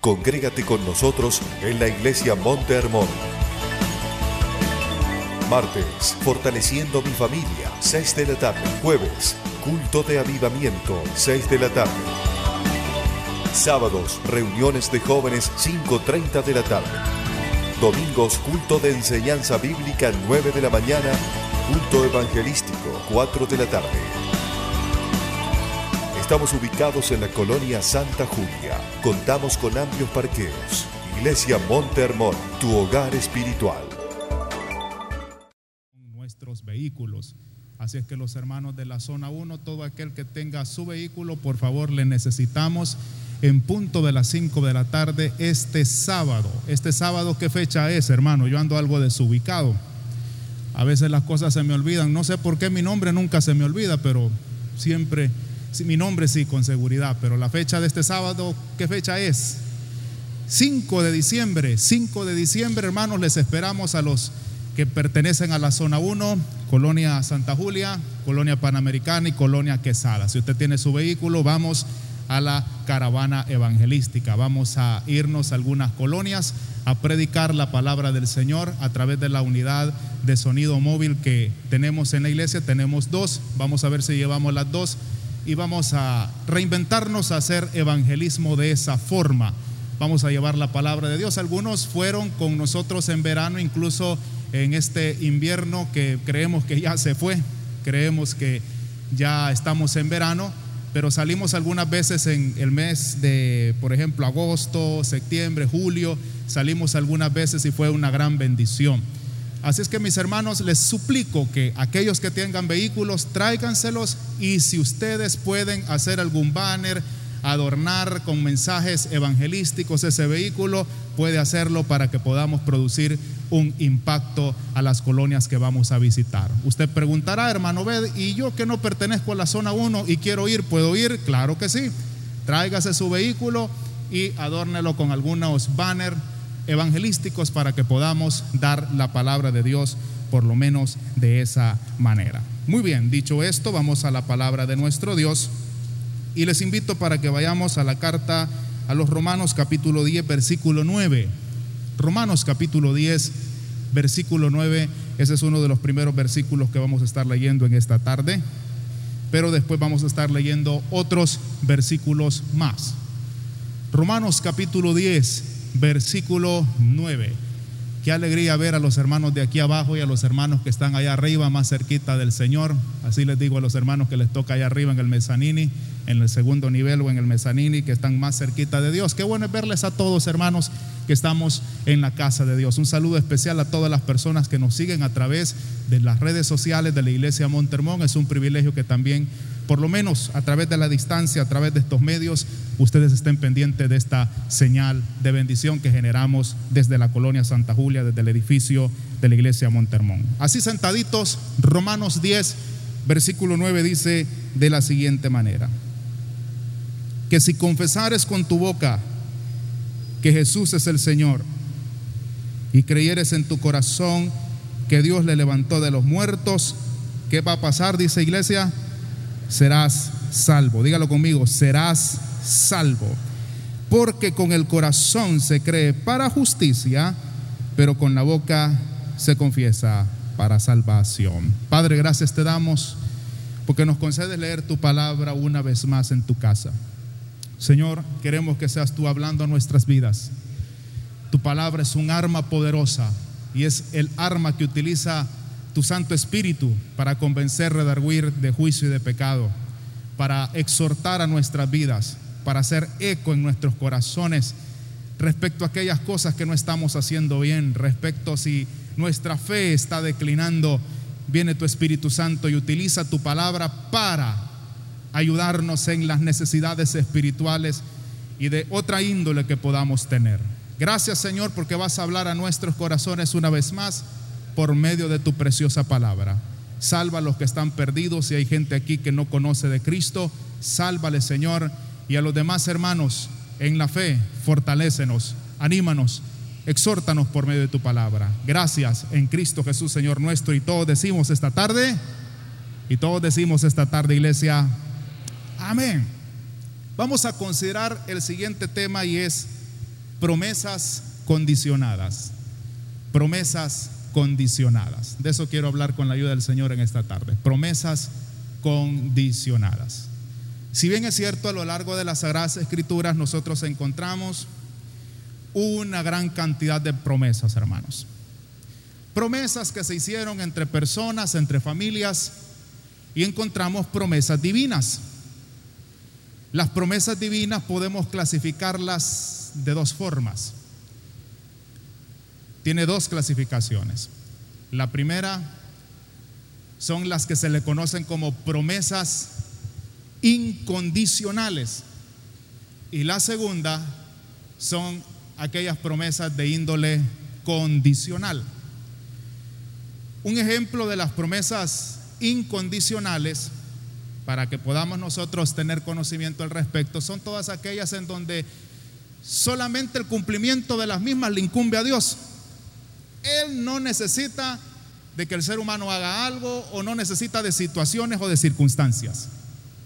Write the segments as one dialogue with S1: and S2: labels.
S1: Congrégate con nosotros en la iglesia Monte Hermón. Martes, fortaleciendo mi familia, 6 de la tarde. Jueves, culto de avivamiento, 6 de la tarde. Sábados, reuniones de jóvenes, 5.30 de la tarde. Domingos, culto de enseñanza bíblica, 9 de la mañana. Culto evangelístico, 4 de la tarde. Estamos ubicados en la colonia Santa Julia. Contamos con amplios parqueos. Iglesia Monte Hermón, tu hogar espiritual.
S2: Nuestros vehículos. Así es que los hermanos de la zona 1, todo aquel que tenga su vehículo, por favor, le necesitamos en punto de las 5 de la tarde este sábado. Este sábado, ¿qué fecha es, hermano? Yo ando algo desubicado. A veces las cosas se me olvidan. No sé por qué mi nombre nunca se me olvida, pero siempre Mi nombre sí, con seguridad, pero la fecha de este sábado, ¿qué fecha es? 5 de diciembre, 5 de diciembre, hermanos, les esperamos a los que pertenecen a la zona 1, Colonia Santa Julia, Colonia Panamericana y Colonia Quesada. Si usted tiene su vehículo, vamos a la caravana evangelística. Vamos a irnos a algunas colonias a predicar la palabra del Señor a través de la unidad de sonido móvil que tenemos en la iglesia. Tenemos dos, vamos a ver si llevamos las dos y vamos a reinventarnos a hacer evangelismo de esa forma. Vamos a llevar la palabra de Dios. Algunos fueron con nosotros en verano, incluso en este invierno que creemos que ya se fue, creemos que ya estamos en verano, pero salimos algunas veces en el mes de, por ejemplo, agosto, septiembre, julio, salimos algunas veces y fue una gran bendición. Así es que mis hermanos, les suplico que aquellos que tengan vehículos, tráiganselos y si ustedes pueden hacer algún banner, adornar con mensajes evangelísticos ese vehículo, puede hacerlo para que podamos producir un impacto a las colonias que vamos a visitar. Usted preguntará, hermano Bed, ¿y yo que no pertenezco a la zona 1 y quiero ir, puedo ir? Claro que sí. Tráigase su vehículo y adórnelo con algunos banners evangelísticos para que podamos dar la palabra de Dios por lo menos de esa manera. Muy bien, dicho esto, vamos a la palabra de nuestro Dios y les invito para que vayamos a la carta a los Romanos capítulo 10, versículo 9. Romanos capítulo 10, versículo 9, ese es uno de los primeros versículos que vamos a estar leyendo en esta tarde, pero después vamos a estar leyendo otros versículos más. Romanos capítulo 10, versículo 9. Qué alegría ver a los hermanos de aquí abajo y a los hermanos que están allá arriba, más cerquita del Señor. Así les digo a los hermanos que les toca allá arriba en el mezanini, en el segundo nivel o en el mezanini, que están más cerquita de Dios. Qué bueno es verles a todos, hermanos, que estamos en la casa de Dios. Un saludo especial a todas las personas que nos siguen a través de las redes sociales de la Iglesia Montermón. Es un privilegio que también por lo menos a través de la distancia, a través de estos medios, ustedes estén pendientes de esta señal de bendición que generamos desde la colonia Santa Julia, desde el edificio de la iglesia Montermón. Así sentaditos, Romanos 10, versículo 9 dice de la siguiente manera, que si confesares con tu boca que Jesús es el Señor y creyeres en tu corazón que Dios le levantó de los muertos, ¿qué va a pasar? Dice iglesia serás salvo. Dígalo conmigo, serás salvo. Porque con el corazón se cree para justicia, pero con la boca se confiesa para salvación. Padre, gracias te damos porque nos concedes leer tu palabra una vez más en tu casa. Señor, queremos que seas tú hablando a nuestras vidas. Tu palabra es un arma poderosa y es el arma que utiliza tu Santo Espíritu para convencer, redarguir de juicio y de pecado, para exhortar a nuestras vidas, para hacer eco en nuestros corazones respecto a aquellas cosas que no estamos haciendo bien, respecto a si nuestra fe está declinando, viene tu Espíritu Santo y utiliza tu palabra para ayudarnos en las necesidades espirituales y de otra índole que podamos tener. Gracias Señor porque vas a hablar a nuestros corazones una vez más por medio de tu preciosa palabra. Salva a los que están perdidos. Si hay gente aquí que no conoce de Cristo, sálvale, Señor. Y a los demás hermanos en la fe, fortalécenos, anímanos, exhórtanos por medio de tu palabra. Gracias en Cristo Jesús, Señor nuestro. Y todos decimos esta tarde, y todos decimos esta tarde, iglesia, amén. Vamos a considerar el siguiente tema y es promesas condicionadas. Promesas condicionadas. De eso quiero hablar con la ayuda del Señor en esta tarde. Promesas condicionadas. Si bien es cierto, a lo largo de las Sagradas Escrituras nosotros encontramos una gran cantidad de promesas, hermanos. Promesas que se hicieron entre personas, entre familias, y encontramos promesas divinas. Las promesas divinas podemos clasificarlas de dos formas. Tiene dos clasificaciones. La primera son las que se le conocen como promesas incondicionales. Y la segunda son aquellas promesas de índole condicional. Un ejemplo de las promesas incondicionales, para que podamos nosotros tener conocimiento al respecto, son todas aquellas en donde solamente el cumplimiento de las mismas le incumbe a Dios. Él no necesita de que el ser humano haga algo o no necesita de situaciones o de circunstancias.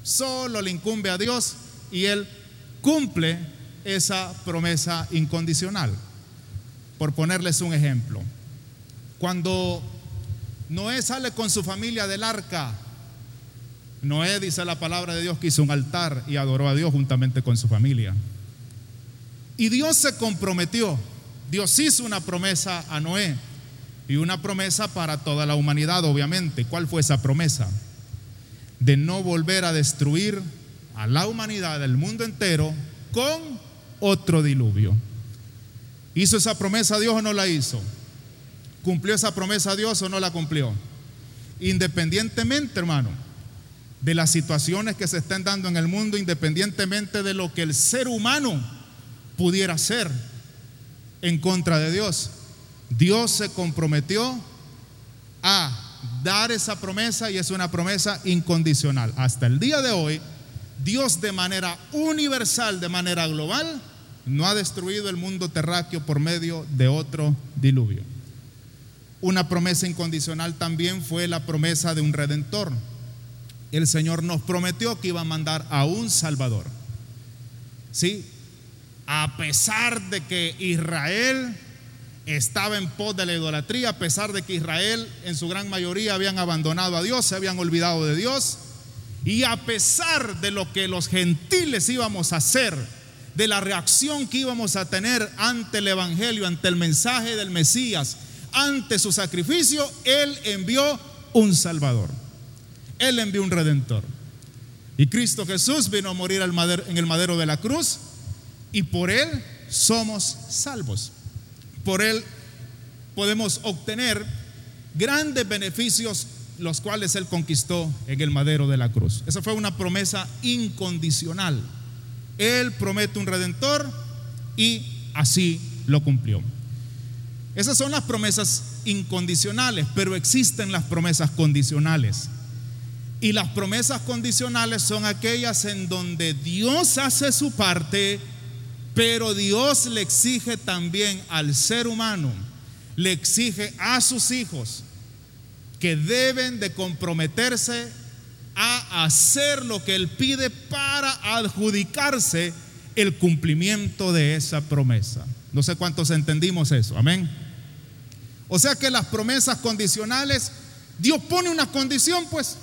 S2: Solo le incumbe a Dios y Él cumple esa promesa incondicional. Por ponerles un ejemplo, cuando Noé sale con su familia del arca, Noé dice la palabra de Dios que hizo un altar y adoró a Dios juntamente con su familia. Y Dios se comprometió, Dios hizo una promesa a Noé y una promesa para toda la humanidad, obviamente. ¿Cuál fue esa promesa? De no volver a destruir a la humanidad, el mundo entero, con otro diluvio. ¿Hizo esa promesa Dios o no la hizo? ¿Cumplió esa promesa Dios o no la cumplió? Independientemente, hermano, de las situaciones que se estén dando en el mundo, independientemente de lo que el ser humano pudiera hacer en contra de Dios, Dios se comprometió a dar esa promesa y es una promesa incondicional. Hasta el día de hoy, Dios de manera universal, de manera global, no ha destruido el mundo terráqueo por medio de otro diluvio. Una promesa incondicional también fue la promesa de un redentor. El Señor nos prometió que iba a mandar a un Salvador. Sí, a pesar de que Israel estaba en pos de la idolatría, a pesar de que Israel en su gran mayoría habían abandonado a Dios, se habían olvidado de Dios, y a pesar de lo que los gentiles íbamos a hacer, de la reacción que íbamos a tener ante el Evangelio, ante el mensaje del Mesías, ante su sacrificio, Él envió un Salvador. Él envió un Redentor. Y Cristo Jesús vino a morir en el madero de la cruz y por Él somos salvos. Por Él podemos obtener grandes beneficios los cuales Él conquistó en el madero de la cruz. Esa fue una promesa incondicional. Él promete un redentor y así lo cumplió. Esas son las promesas incondicionales, pero existen las promesas condicionales. Y las promesas condicionales son aquellas en donde Dios hace su parte, pero Dios le exige también al ser humano, le exige a sus hijos, que deben de comprometerse a hacer lo que Él pide para adjudicarse el cumplimiento de esa promesa. No sé cuántos entendimos eso, amén. O sea que las promesas condicionales, Dios pone una condición, pues.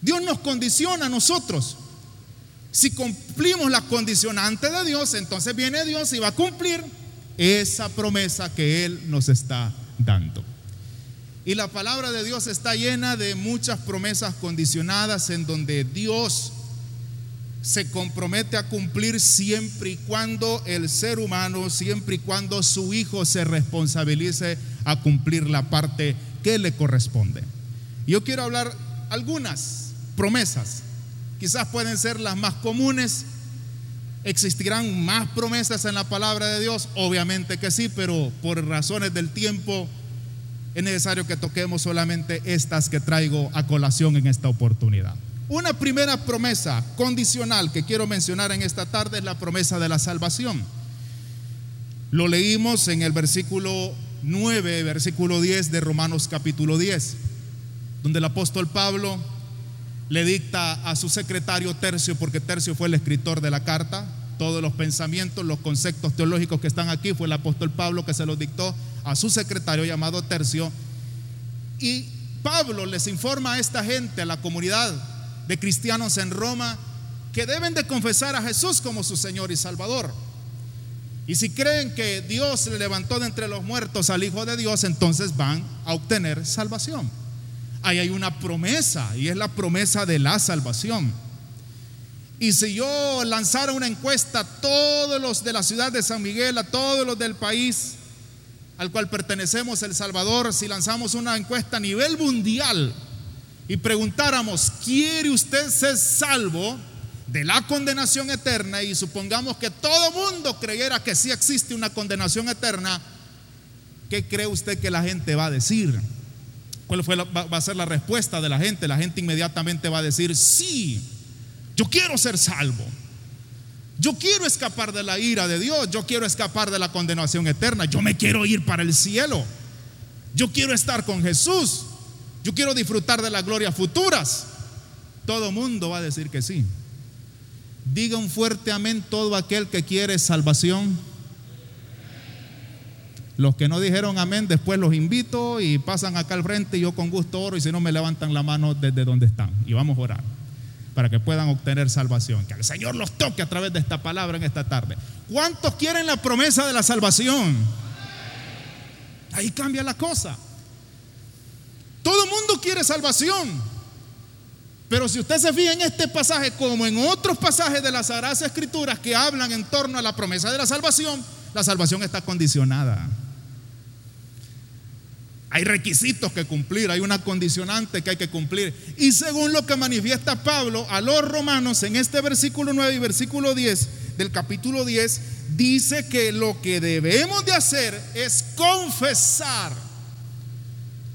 S2: Dios nos condiciona a nosotros. Si cumplimos la condicionante de Dios, entonces viene Dios y va a cumplir esa promesa que Él nos está dando. Y la palabra de Dios está llena de muchas promesas condicionadas en donde Dios se compromete a cumplir siempre y cuando el ser humano, siempre y cuando su hijo se responsabilice a cumplir la parte que le corresponde. Yo quiero hablar algunas promesas, quizás pueden ser las más comunes, existirán más promesas en la palabra de Dios, obviamente que sí, pero por razones del tiempo es necesario que toquemos solamente estas que traigo a colación en esta oportunidad. Una primera promesa condicional que quiero mencionar en esta tarde es la promesa de la salvación. Lo leímos en el versículo 9, versículo 10 de Romanos capítulo 10, donde el apóstol Pablo le dicta a su secretario Tercio, porque Tercio fue el escritor de la carta, Todos los pensamientos, los conceptos teológicos que están aquí, fue el apóstol Pablo que se los dictó a su secretario llamado Tercio. Y Pablo les informa a esta gente, a la comunidad de cristianos en Roma, que deben de confesar a Jesús como su Señor y Salvador. Y si creen que Dios le levantó de entre los muertos al Hijo de Dios, entonces van a obtener salvación. Ahí hay una promesa y es la promesa de la salvación. Y si yo lanzara una encuesta a todos los de la ciudad de San Miguel, a todos los del país al cual pertenecemos, El Salvador, si lanzamos una encuesta a nivel mundial y preguntáramos, ¿quiere usted ser salvo de la condenación eterna? Y supongamos que todo mundo creyera que sí existe una condenación eterna, ¿qué cree usted que la gente va a decir? ¿Cuál fue va a ser la respuesta de la gente? La gente inmediatamente va a decir, sí yo quiero ser salvo. Yo quiero escapar de la ira de Dios. Yo quiero escapar de la condenación eterna. Yo me quiero ir para el cielo. Yo quiero estar con Jesús. Yo quiero disfrutar de las glorias futuras. Todo mundo va a decir que sí. Diga un fuerte amén todo aquel que quiere salvación. Los que no dijeron amén, después los invito y pasan acá al frente y yo con gusto oro y si no me levantan la mano desde donde están y vamos a orar para que puedan obtener salvación. Que el Señor los toque a través de esta palabra en esta tarde. ¿Cuántos quieren la promesa de la salvación? Ahí cambia la cosa. Todo el mundo quiere salvación. Pero si usted se fija en este pasaje, como en otros pasajes de las Sagradas Escrituras que hablan en torno a la promesa de la salvación, la salvación está condicionada. Hay requisitos que cumplir, hay una condicionante que hay que cumplir. Y según lo que manifiesta Pablo a los romanos en este versículo 9 y versículo 10 del capítulo 10, dice que lo que debemos de hacer es confesar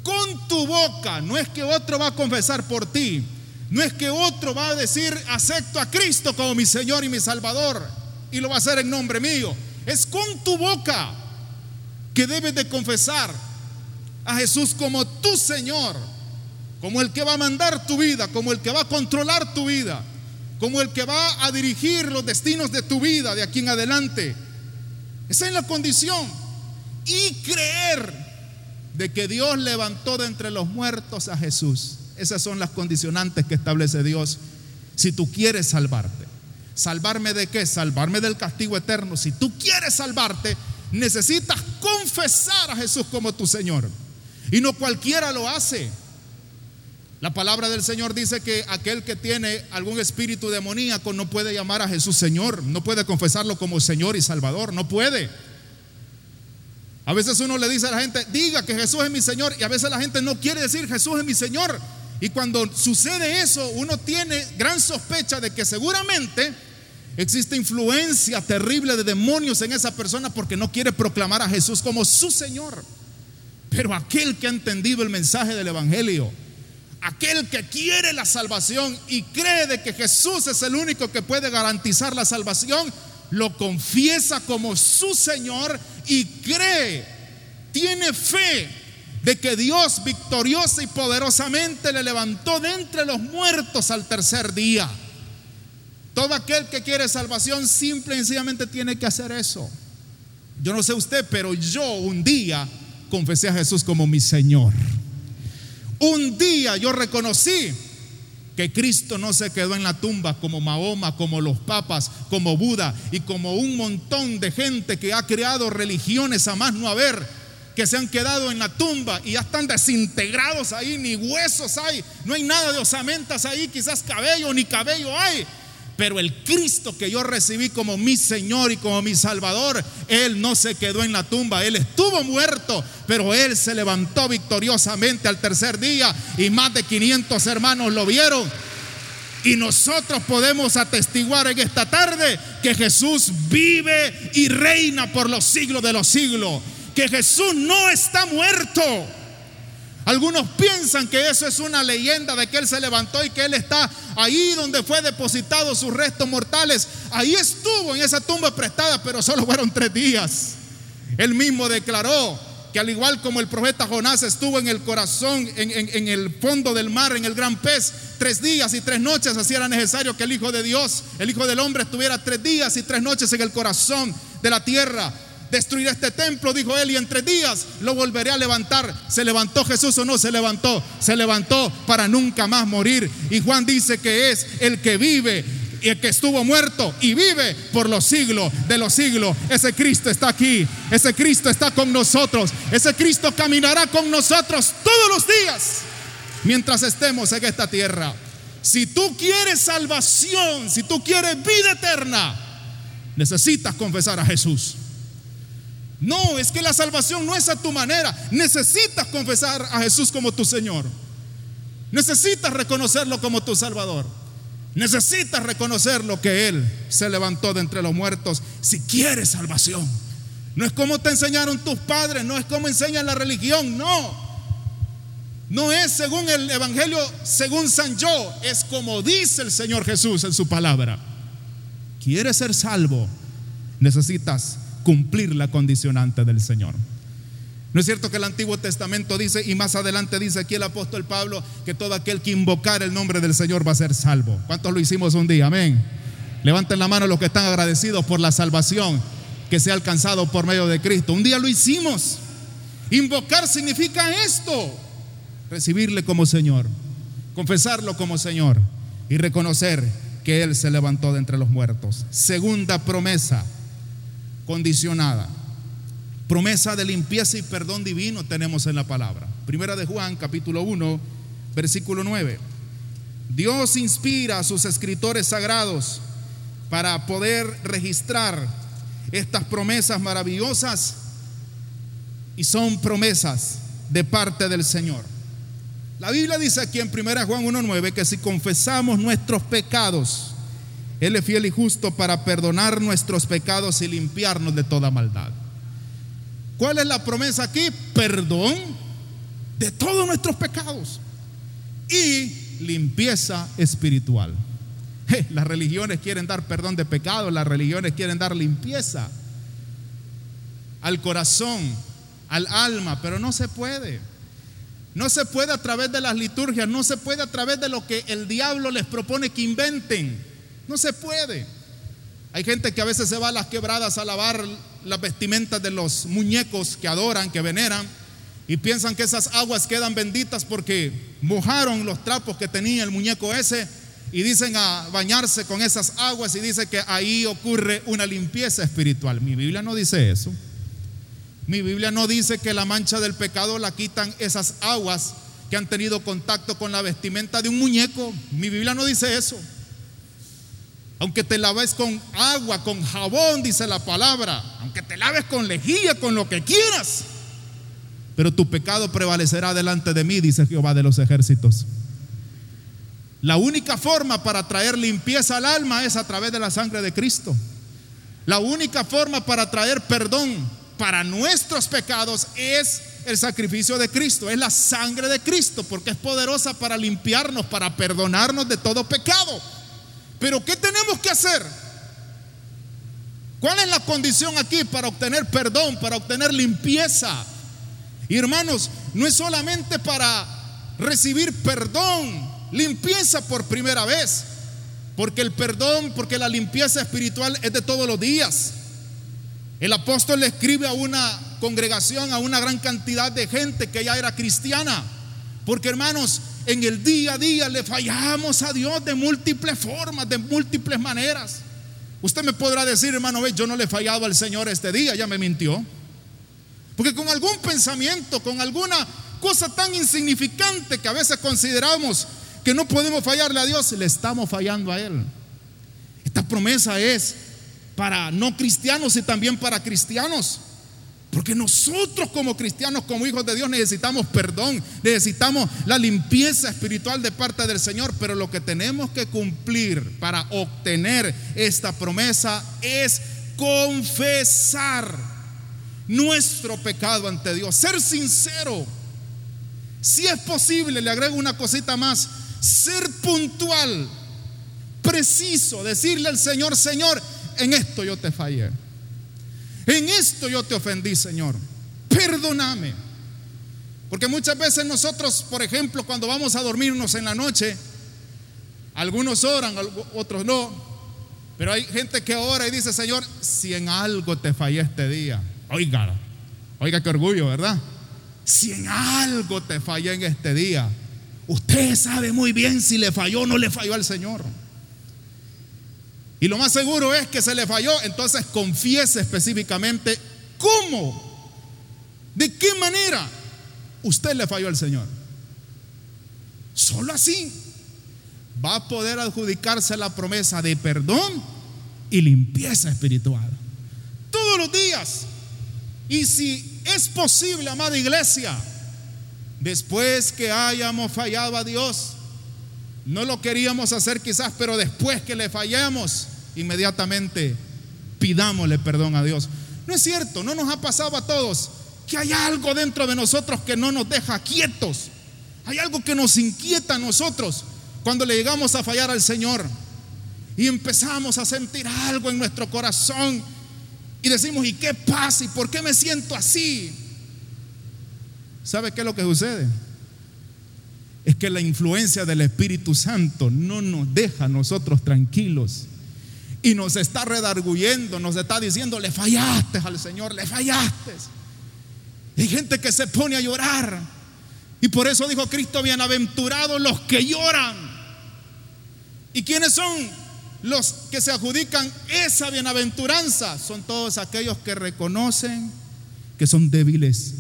S2: con tu boca. No es que otro va a confesar por ti. No es que otro va a decir, acepto a Cristo como mi Señor y mi Salvador. Y lo va a hacer en nombre mío. Es con tu boca que debes de confesar a Jesús como tu Señor, como el que va a mandar tu vida, como el que va a controlar tu vida, como el que va a dirigir los destinos de tu vida de aquí en adelante. Esa es la condición. Y creer de que Dios levantó de entre los muertos a Jesús. Esas son las condicionantes que establece Dios si tú quieres salvarte. ¿Salvarme de qué? Salvarme del castigo eterno. Si tú quieres salvarte, necesitas confesar a Jesús como tu Señor. Y no cualquiera lo hace. La palabra del Señor dice que aquel que tiene algún espíritu demoníaco no puede llamar a Jesús Señor, no puede confesarlo como Señor y Salvador, no puede. A veces uno le dice a la gente, diga que Jesús es mi Señor, y a veces la gente no quiere decir Jesús es mi Señor. Y cuando sucede eso, uno tiene gran sospecha de que seguramente existe influencia terrible de demonios en esa persona porque no quiere proclamar a Jesús como su Señor. Pero aquel que ha entendido el mensaje del Evangelio, aquel que quiere la salvación y cree de que Jesús es el único que puede garantizar la salvación, lo confiesa como su Señor y cree, tiene fe de que Dios victoriosa y poderosamente le levantó de entre los muertos al tercer día. Todo aquel que quiere salvación simple y sencillamente tiene que hacer eso. Yo no sé usted, pero yo un día confesé a Jesús como mi Señor. Un día yo reconocí que Cristo no se quedó en la tumba como Mahoma, como los papas, como Buda y como un montón de gente que ha creado religiones a más no haber, que se han quedado en la tumba y ya están desintegrados ahí, ni huesos hay, no hay nada de osamentas ahí, quizás cabello ni cabello hay. Pero el Cristo que yo recibí como mi Señor y como mi Salvador, Él no se quedó en la tumba, Él estuvo muerto, pero Él se levantó victoriosamente al tercer día y más de 500 hermanos lo vieron. Y nosotros podemos atestiguar en esta tarde que Jesús vive y reina por los siglos de los siglos, que Jesús no está muerto algunos piensan que eso es una leyenda de que Él se levantó y que Él está ahí donde fue depositado sus restos mortales. Ahí estuvo en esa tumba prestada, pero solo fueron tres días. Él mismo declaró que al igual como el profeta Jonás estuvo en el corazón, en, el fondo del mar, en el gran pez, tres días y tres noches, así era necesario que el Hijo de Dios, el Hijo del Hombre, estuviera tres días y tres noches en el corazón de la tierra. Destruir este templo, dijo él, y en tres días lo volveré a levantar. ¿Se levantó Jesús o no se levantó? Se levantó para nunca más morir. Y Juan dice que es el que vive y el que estuvo muerto y vive por los siglos de los siglos. Ese Cristo está aquí, ese Cristo está con nosotros, ese Cristo caminará con nosotros todos los días mientras estemos en esta tierra. Si tú quieres salvación, si tú quieres vida eterna, necesitas confesar a Jesús. No, es que la salvación no es a tu manera. Necesitas confesar a Jesús como tu Señor. Necesitas reconocerlo como tu Salvador. Necesitas reconocer lo que Él se levantó de entre los muertos si quieres salvación. No es como te enseñaron tus padres, no es como enseña la religión, no. No es según el Evangelio, según San Yo, es como dice el Señor Jesús en su palabra. ¿Quieres ser salvo? Necesitas cumplir la condicionante del Señor. ¿No es cierto que el Antiguo Testamento dice, y más adelante dice aquí el apóstol Pablo, que todo aquel que invocar el nombre del Señor va a ser salvo? ¿Cuántos lo hicimos un día? Amén. Levanten la mano los que están agradecidos por la salvación que se ha alcanzado por medio de Cristo. Un día lo hicimos. Invocar significa esto. Recibirle como Señor, confesarlo como Señor y reconocer que Él se levantó de entre los muertos. Segunda promesa condicionada Promesa de limpieza y perdón divino tenemos en la palabra. Primera de Juan, capítulo 1, versículo 9. Dios inspira a sus escritores sagrados para poder registrar estas promesas maravillosas y son promesas de parte del Señor. La Biblia dice aquí en 1 Juan 1.9 que si confesamos nuestros pecados, Él es fiel y justo para perdonar nuestros pecados y limpiarnos de toda maldad. ¿Cuál es la promesa aquí? Perdón de todos nuestros pecados y limpieza espiritual. las religiones quieren dar perdón de pecados, las religiones quieren dar limpieza al corazón, al alma, pero no se puede. No se puede a través de las liturgias, no se puede a través de lo que el diablo les propone que inventen. No se puede. Hay gente que a veces se va a las quebradas a lavar las vestimentas de los muñecos que adoran, que veneran, y piensan que esas aguas quedan benditas porque mojaron los trapos que tenía el muñeco ese y dicen a bañarse con esas aguas y dice que ahí ocurre una limpieza espiritual. Mi Biblia no dice eso. Mi Biblia no dice que la mancha del pecado la quitan esas aguas que han tenido contacto con la vestimenta de un muñeco. Mi Biblia no dice eso. Aunque te laves con agua, con jabón, dice la palabra. Aunque te laves con lejía, con lo que quieras. Pero tu pecado prevalecerá delante de mí, dice Jehová de los ejércitos. La única forma para traer limpieza al alma es a través de la sangre de Cristo. La única forma para traer perdón para nuestros pecados es el sacrificio de Cristo, es la sangre de Cristo, porque es poderosa para limpiarnos, para perdonarnos de todo pecado. Pero ¿qué tenemos que hacer? ¿Cuál es la condición aquí para obtener perdón, para obtener limpieza? Y hermanos, no es solamente para recibir perdón, limpieza por primera vez, porque el perdón, porque la limpieza espiritual es de todos los días. El apóstol le escribe a una congregación, a una gran cantidad de gente que ya era cristiana, porque hermanos, en el día a día le fallamos a Dios de múltiples formas, de múltiples maneras. Usted me podrá decir, hermano, yo no le he fallado al Señor este día, ya me mintió. Porque con algún pensamiento, con alguna cosa tan insignificante que a veces consideramos que no podemos fallarle a Dios, le estamos fallando a Él. Esta promesa es para no cristianos y también para cristianos. Porque nosotros como cristianos, como hijos de Dios, necesitamos perdón, necesitamos la limpieza espiritual de parte del Señor, pero lo que tenemos que cumplir para obtener esta promesa es confesar nuestro pecado ante Dios, ser sincero. Si es posible, le agrego una cosita más, ser puntual, preciso, decirle al Señor, Señor, en esto yo te fallé. En esto yo te ofendí, Señor. perdóname. Porque muchas veces nosotros, por ejemplo, cuando vamos a dormirnos en la noche, algunos oran, otros no, pero hay gente que ora y dice, Señor, si en algo te fallé este día, oiga, oiga qué orgullo, ¿verdad? Si en algo te fallé en este día, usted sabe muy bien si le falló o no le falló al Señor. Y lo más seguro es que se le falló, entonces confiese específicamente cómo, de qué manera usted le falló al Señor. Solo así va a poder adjudicarse la promesa de perdón y limpieza espiritual. Todos los días. Y si es posible, amada iglesia, después que hayamos fallado a Dios, no lo queríamos hacer quizás, pero después que le fallamos, inmediatamente pidámosle perdón a Dios. No es cierto, no nos ha pasado a todos que hay algo dentro de nosotros que no nos deja quietos. Hay algo que nos inquieta a nosotros cuando le llegamos a fallar al Señor y empezamos a sentir algo en nuestro corazón y decimos, ¿y qué pasa? ¿Y por qué me siento así? ¿Sabe qué es lo que sucede? Es que la influencia del Espíritu Santo no nos deja a nosotros tranquilos y nos está redarguyendo, nos está diciendo, le fallaste al Señor, le fallaste. Hay gente que se pone a llorar. Y por eso dijo Cristo, bienaventurados los que lloran. ¿Y quiénes son los que se adjudican esa bienaventuranza? Son todos aquellos que reconocen que son débiles,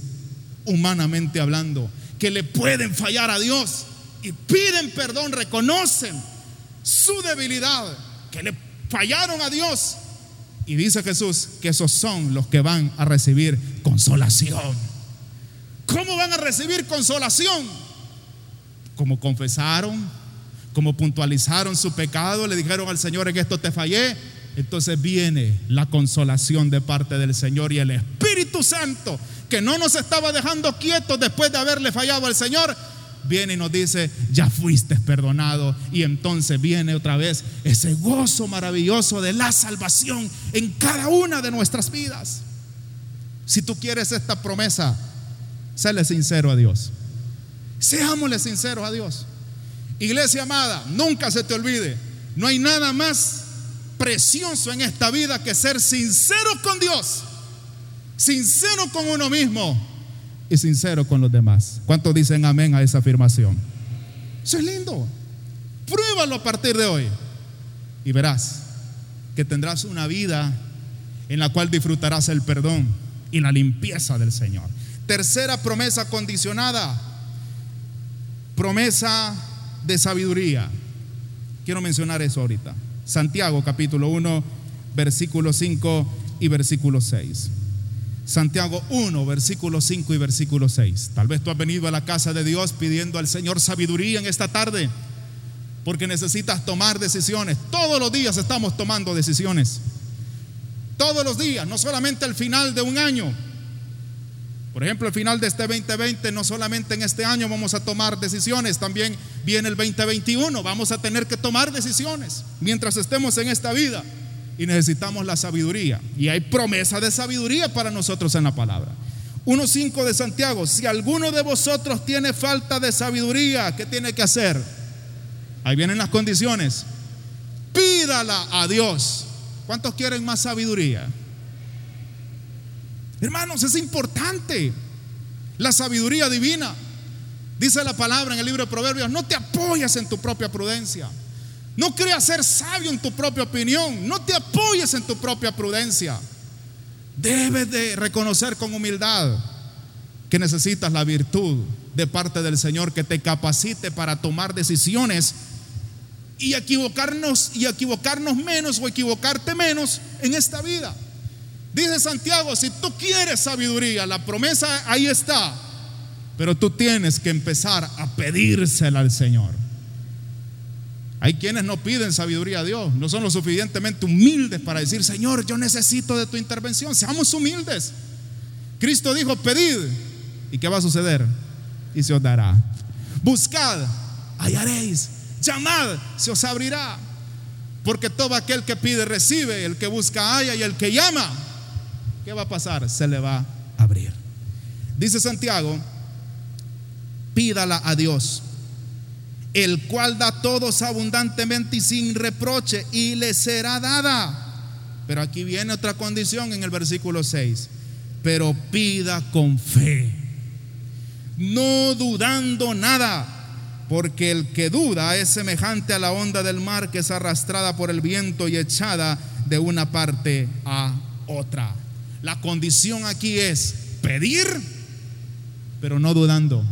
S2: humanamente hablando, que le pueden fallar a Dios y piden perdón, reconocen su debilidad, que le fallaron a Dios. Y dice Jesús que esos son los que van a recibir consolación. ¿Cómo van a recibir consolación? Como confesaron, como puntualizaron su pecado, le dijeron al Señor en esto te fallé. Entonces viene la consolación de parte del Señor y el Espíritu Santo, que no nos estaba dejando quietos después de haberle fallado al Señor, viene y nos dice, ya fuiste perdonado. Y entonces viene otra vez ese gozo maravilloso de la salvación en cada una de nuestras vidas. Si tú quieres esta promesa, séle sincero a Dios. Seámosle sinceros a Dios. Iglesia amada, nunca se te olvide, no hay nada más precioso en esta vida que ser sincero con Dios, sincero con uno mismo y sincero con los demás. ¿Cuántos dicen amén a esa afirmación? Eso es lindo. Pruébalo a partir de hoy y verás que tendrás una vida en la cual disfrutarás el perdón y la limpieza del Señor. Tercera promesa condicionada, promesa de sabiduría. Quiero mencionar eso ahorita. Santiago capítulo 1, versículo 5 y versículo 6. Santiago 1, versículo 5 y versículo 6. Tal vez tú has venido a la casa de Dios pidiendo al Señor sabiduría en esta tarde, porque necesitas tomar decisiones. Todos los días estamos tomando decisiones. Todos los días, no solamente al final de un año. Por ejemplo, al final de este 2020, no solamente en este año vamos a tomar decisiones, también viene el 2021, vamos a tener que tomar decisiones mientras estemos en esta vida y necesitamos la sabiduría. Y hay promesa de sabiduría para nosotros en la palabra. 1.5 de Santiago, si alguno de vosotros tiene falta de sabiduría, ¿qué tiene que hacer? Ahí vienen las condiciones. Pídala a Dios. ¿Cuántos quieren más sabiduría? Hermanos, es importante la sabiduría divina. Dice la palabra en el libro de Proverbios, no te apoyas en tu propia prudencia. No creas ser sabio en tu propia opinión. No te apoyes en tu propia prudencia. Debes de reconocer con humildad que necesitas la virtud de parte del Señor que te capacite para tomar decisiones y equivocarnos y equivocarnos menos o equivocarte menos en esta vida. Dice Santiago, si tú quieres sabiduría, la promesa ahí está, pero tú tienes que empezar a pedírsela al Señor. Hay quienes no piden sabiduría a Dios, no son lo suficientemente humildes para decir, Señor, yo necesito de tu intervención. Seamos humildes. Cristo dijo, pedid. ¿Y qué va a suceder? Y se os dará. Buscad, hallaréis. Llamad, se os abrirá. Porque todo aquel que pide recibe, el que busca halla y el que llama, ¿qué va a pasar? Se le va a abrir. Dice Santiago, pídala a Dios, el cual da todos abundantemente y sin reproche, y le será dada. Pero aquí viene otra condición en el versículo 6. Pero pida con fe, no dudando nada porque el que duda es semejante a la onda del mar que es arrastrada por el viento y echada de una parte a otra. La condición aquí es pedir, pero no dudando.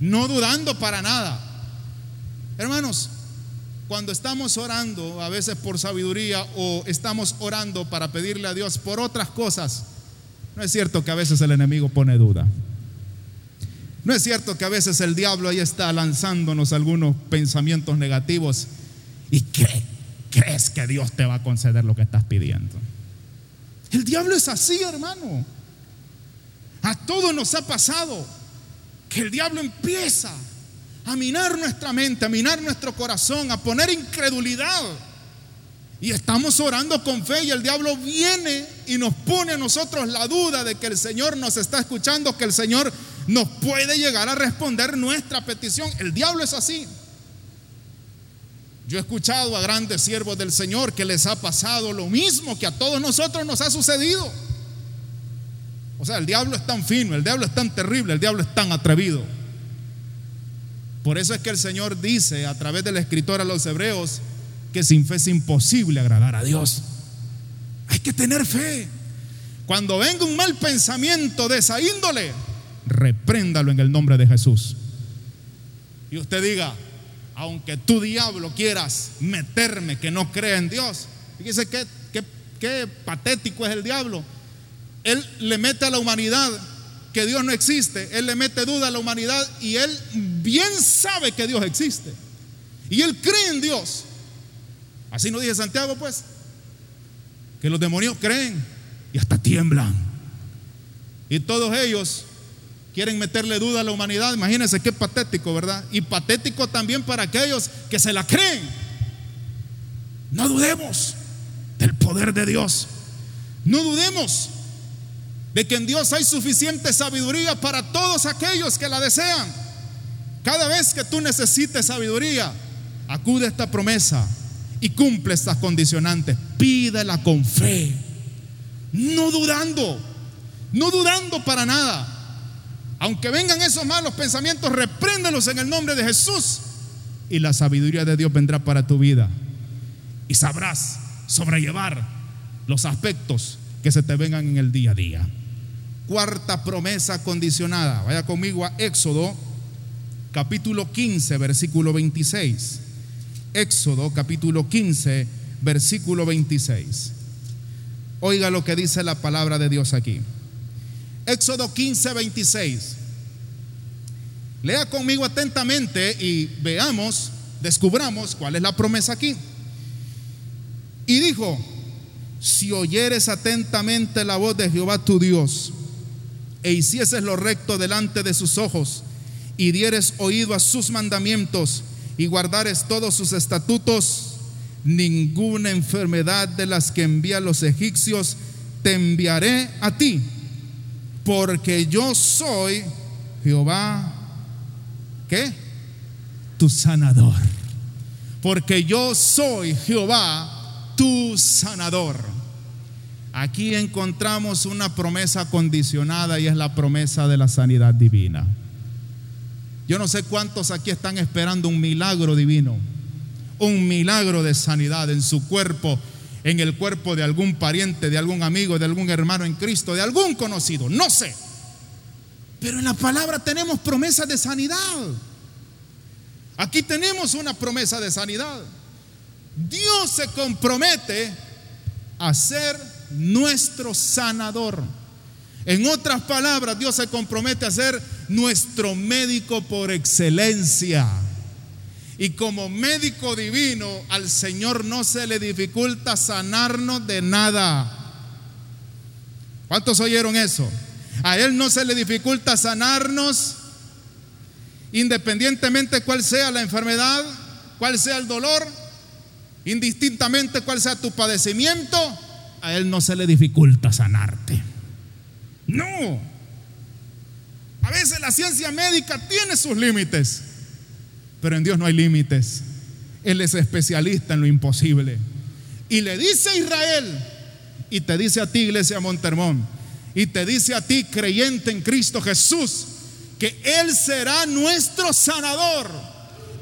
S2: No dudando para nada. Hermanos, cuando estamos orando, a veces por sabiduría o estamos orando para pedirle a Dios por otras cosas, no es cierto que a veces el enemigo pone duda. No es cierto que a veces el diablo ahí está lanzándonos algunos pensamientos negativos y crees que Dios te va a conceder lo que estás pidiendo. El diablo es así, hermano. A todos nos ha pasado que el diablo empieza a minar nuestra mente, a minar nuestro corazón, a poner incredulidad. Y estamos orando con fe y el diablo viene y nos pone a nosotros la duda de que el Señor nos está escuchando, que el Señor nos puede llegar a responder nuestra petición. El diablo es así. Yo he escuchado a grandes siervos del Señor que les ha pasado lo mismo que a todos nosotros nos ha sucedido. O sea, el diablo es tan fino, el diablo es tan terrible, el diablo es tan atrevido. Por eso es que el Señor dice a través del escritor a los hebreos que sin fe es imposible agradar a Dios. Hay que tener fe. Cuando venga un mal pensamiento de esa índole, repréndalo en el nombre de Jesús. Y usted diga, aunque tu diablo quieras meterme que no cree en Dios, fíjese qué, qué, qué patético es el diablo. Él le mete a la humanidad que Dios no existe, él le mete duda a la humanidad y él bien sabe que Dios existe. Y él cree en Dios. Así nos dice Santiago, pues, que los demonios creen y hasta tiemblan. Y todos ellos quieren meterle duda a la humanidad. Imagínense qué patético, ¿verdad? Y patético también para aquellos que se la creen. No dudemos del poder de Dios. No dudemos de que en Dios hay suficiente sabiduría para todos aquellos que la desean. Cada vez que tú necesites sabiduría, acude a esta promesa y cumple estas condicionantes. Pídela con fe, no dudando, no dudando para nada. Aunque vengan esos malos pensamientos, repréndelos en el nombre de Jesús. Y la sabiduría de Dios vendrá para tu vida. Y sabrás sobrellevar los aspectos que se te vengan en el día a día. Cuarta promesa condicionada. Vaya conmigo a Éxodo capítulo 15, versículo 26. Éxodo capítulo 15, versículo 26. Oiga lo que dice la palabra de Dios aquí. Éxodo 15, 26. Lea conmigo atentamente y veamos, descubramos cuál es la promesa aquí. Y dijo, si oyeres atentamente la voz de Jehová tu Dios, e hicieses lo recto delante de sus ojos, y dieres oído a sus mandamientos, y guardares todos sus estatutos, ninguna enfermedad de las que envía los egipcios te enviaré a ti porque yo soy Jehová, ¿qué? Tu sanador. Porque yo soy Jehová, tu sanador. Aquí encontramos una promesa condicionada y es la promesa de la sanidad divina. Yo no sé cuántos aquí están esperando un milagro divino, un milagro de sanidad en su cuerpo, en el cuerpo de algún pariente, de algún amigo, de algún hermano en Cristo, de algún conocido, no sé. Pero en la palabra tenemos promesa de sanidad. Aquí tenemos una promesa de sanidad. Dios se compromete a ser nuestro sanador. En otras palabras, Dios se compromete a ser nuestro médico por excelencia. Y como médico divino, al Señor no se le dificulta sanarnos de nada. ¿Cuántos oyeron eso? A Él no se le dificulta sanarnos independientemente cuál sea la enfermedad, cuál sea el dolor, indistintamente cuál sea tu padecimiento, a Él no se le dificulta sanarte. No. A veces la ciencia médica tiene sus límites, pero en Dios no hay límites. Él es especialista en lo imposible. Y le dice a Israel, y te dice a ti, iglesia Montermón, y te dice a ti, creyente en Cristo Jesús, que Él será nuestro sanador.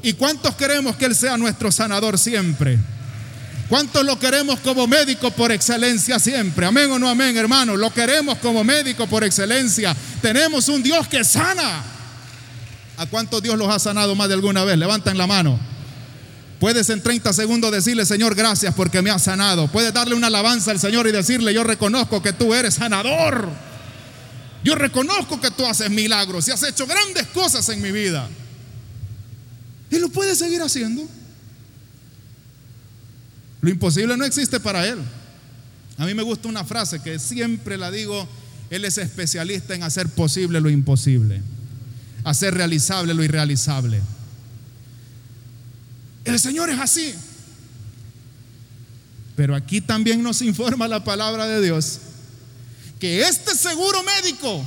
S2: ¿Y cuántos queremos que Él sea nuestro sanador siempre? ¿Cuántos lo queremos como médico por excelencia siempre? Amén o no amén, hermano. Lo queremos como médico por excelencia. Tenemos un Dios que sana. ¿A cuántos Dios los ha sanado más de alguna vez? Levanten la mano. Puedes en 30 segundos decirle, Señor, gracias porque me has sanado. Puedes darle una alabanza al Señor y decirle, yo reconozco que tú eres sanador. Yo reconozco que tú haces milagros y has hecho grandes cosas en mi vida. Y lo puedes seguir haciendo. Lo imposible no existe para Él. A mí me gusta una frase que siempre la digo, Él es especialista en hacer posible lo imposible, hacer realizable lo irrealizable. El Señor es así. Pero aquí también nos informa la palabra de Dios que este seguro médico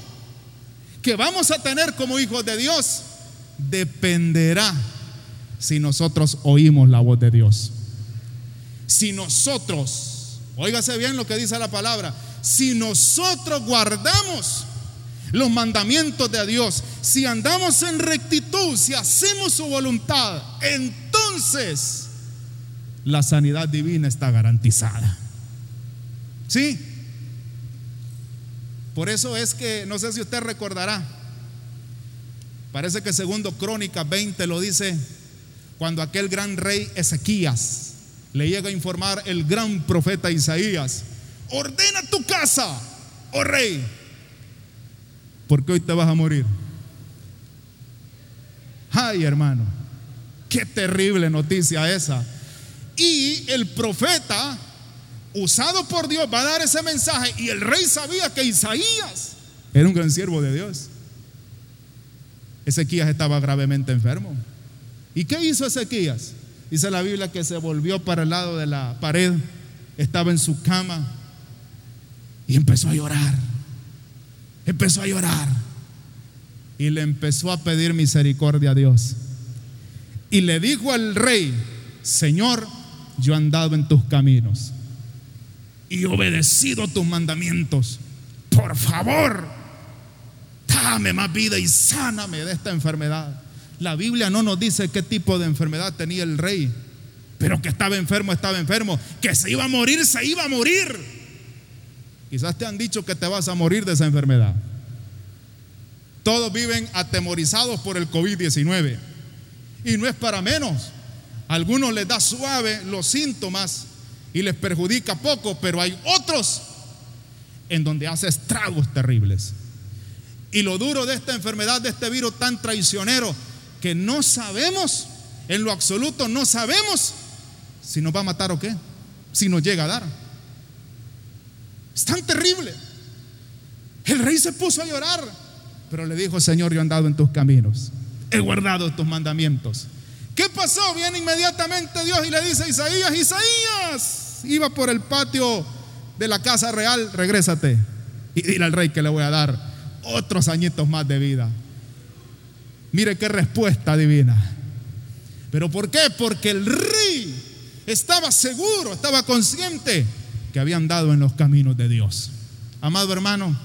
S2: que vamos a tener como hijos de Dios dependerá si nosotros oímos la voz de Dios si nosotros, óigase bien lo que dice la palabra, si nosotros guardamos los mandamientos de Dios, si andamos en rectitud, si hacemos su voluntad, entonces la sanidad divina está garantizada. ¿Sí? Por eso es que, no sé si usted recordará, parece que segundo Crónica 20 lo dice, cuando aquel gran rey Ezequías le llega a informar el gran profeta Isaías, ordena tu casa, oh rey, porque hoy te vas a morir. Ay, hermano, qué terrible noticia esa. Y el profeta, usado por Dios, va a dar ese mensaje. Y el rey sabía que Isaías era un gran siervo de Dios. Ezequías estaba gravemente enfermo. ¿Y qué hizo Ezequías? Dice la Biblia que se volvió para el lado de la pared, estaba en su cama y empezó a llorar. Empezó a llorar y le empezó a pedir misericordia a Dios. Y le dijo al rey, Señor, yo he andado en tus caminos y obedecido tus mandamientos. Por favor, dame más vida y sáname de esta enfermedad. La Biblia no nos dice qué tipo de enfermedad tenía el rey, pero que estaba enfermo, estaba enfermo, que se iba a morir, se iba a morir. Quizás te han dicho que te vas a morir de esa enfermedad. Todos viven atemorizados por el COVID-19 y no es para menos. A algunos les da suave los síntomas y les perjudica poco, pero hay otros en donde hace estragos terribles. Y lo duro de esta enfermedad, de este virus tan traicionero, que no sabemos, en lo absoluto no sabemos si nos va a matar o qué, si nos llega a dar. Es tan terrible. El rey se puso a llorar, pero le dijo, Señor, yo he andado en tus caminos, he guardado tus mandamientos. ¿Qué pasó? Viene inmediatamente Dios y le dice a Isaías, Isaías, iba por el patio de la casa real, regrésate y dile al rey que le voy a dar otros añitos más de vida. Mire qué respuesta divina. ¿Pero por qué? Porque el rey estaba seguro, estaba consciente que habían dado en los caminos de Dios. Amado hermano,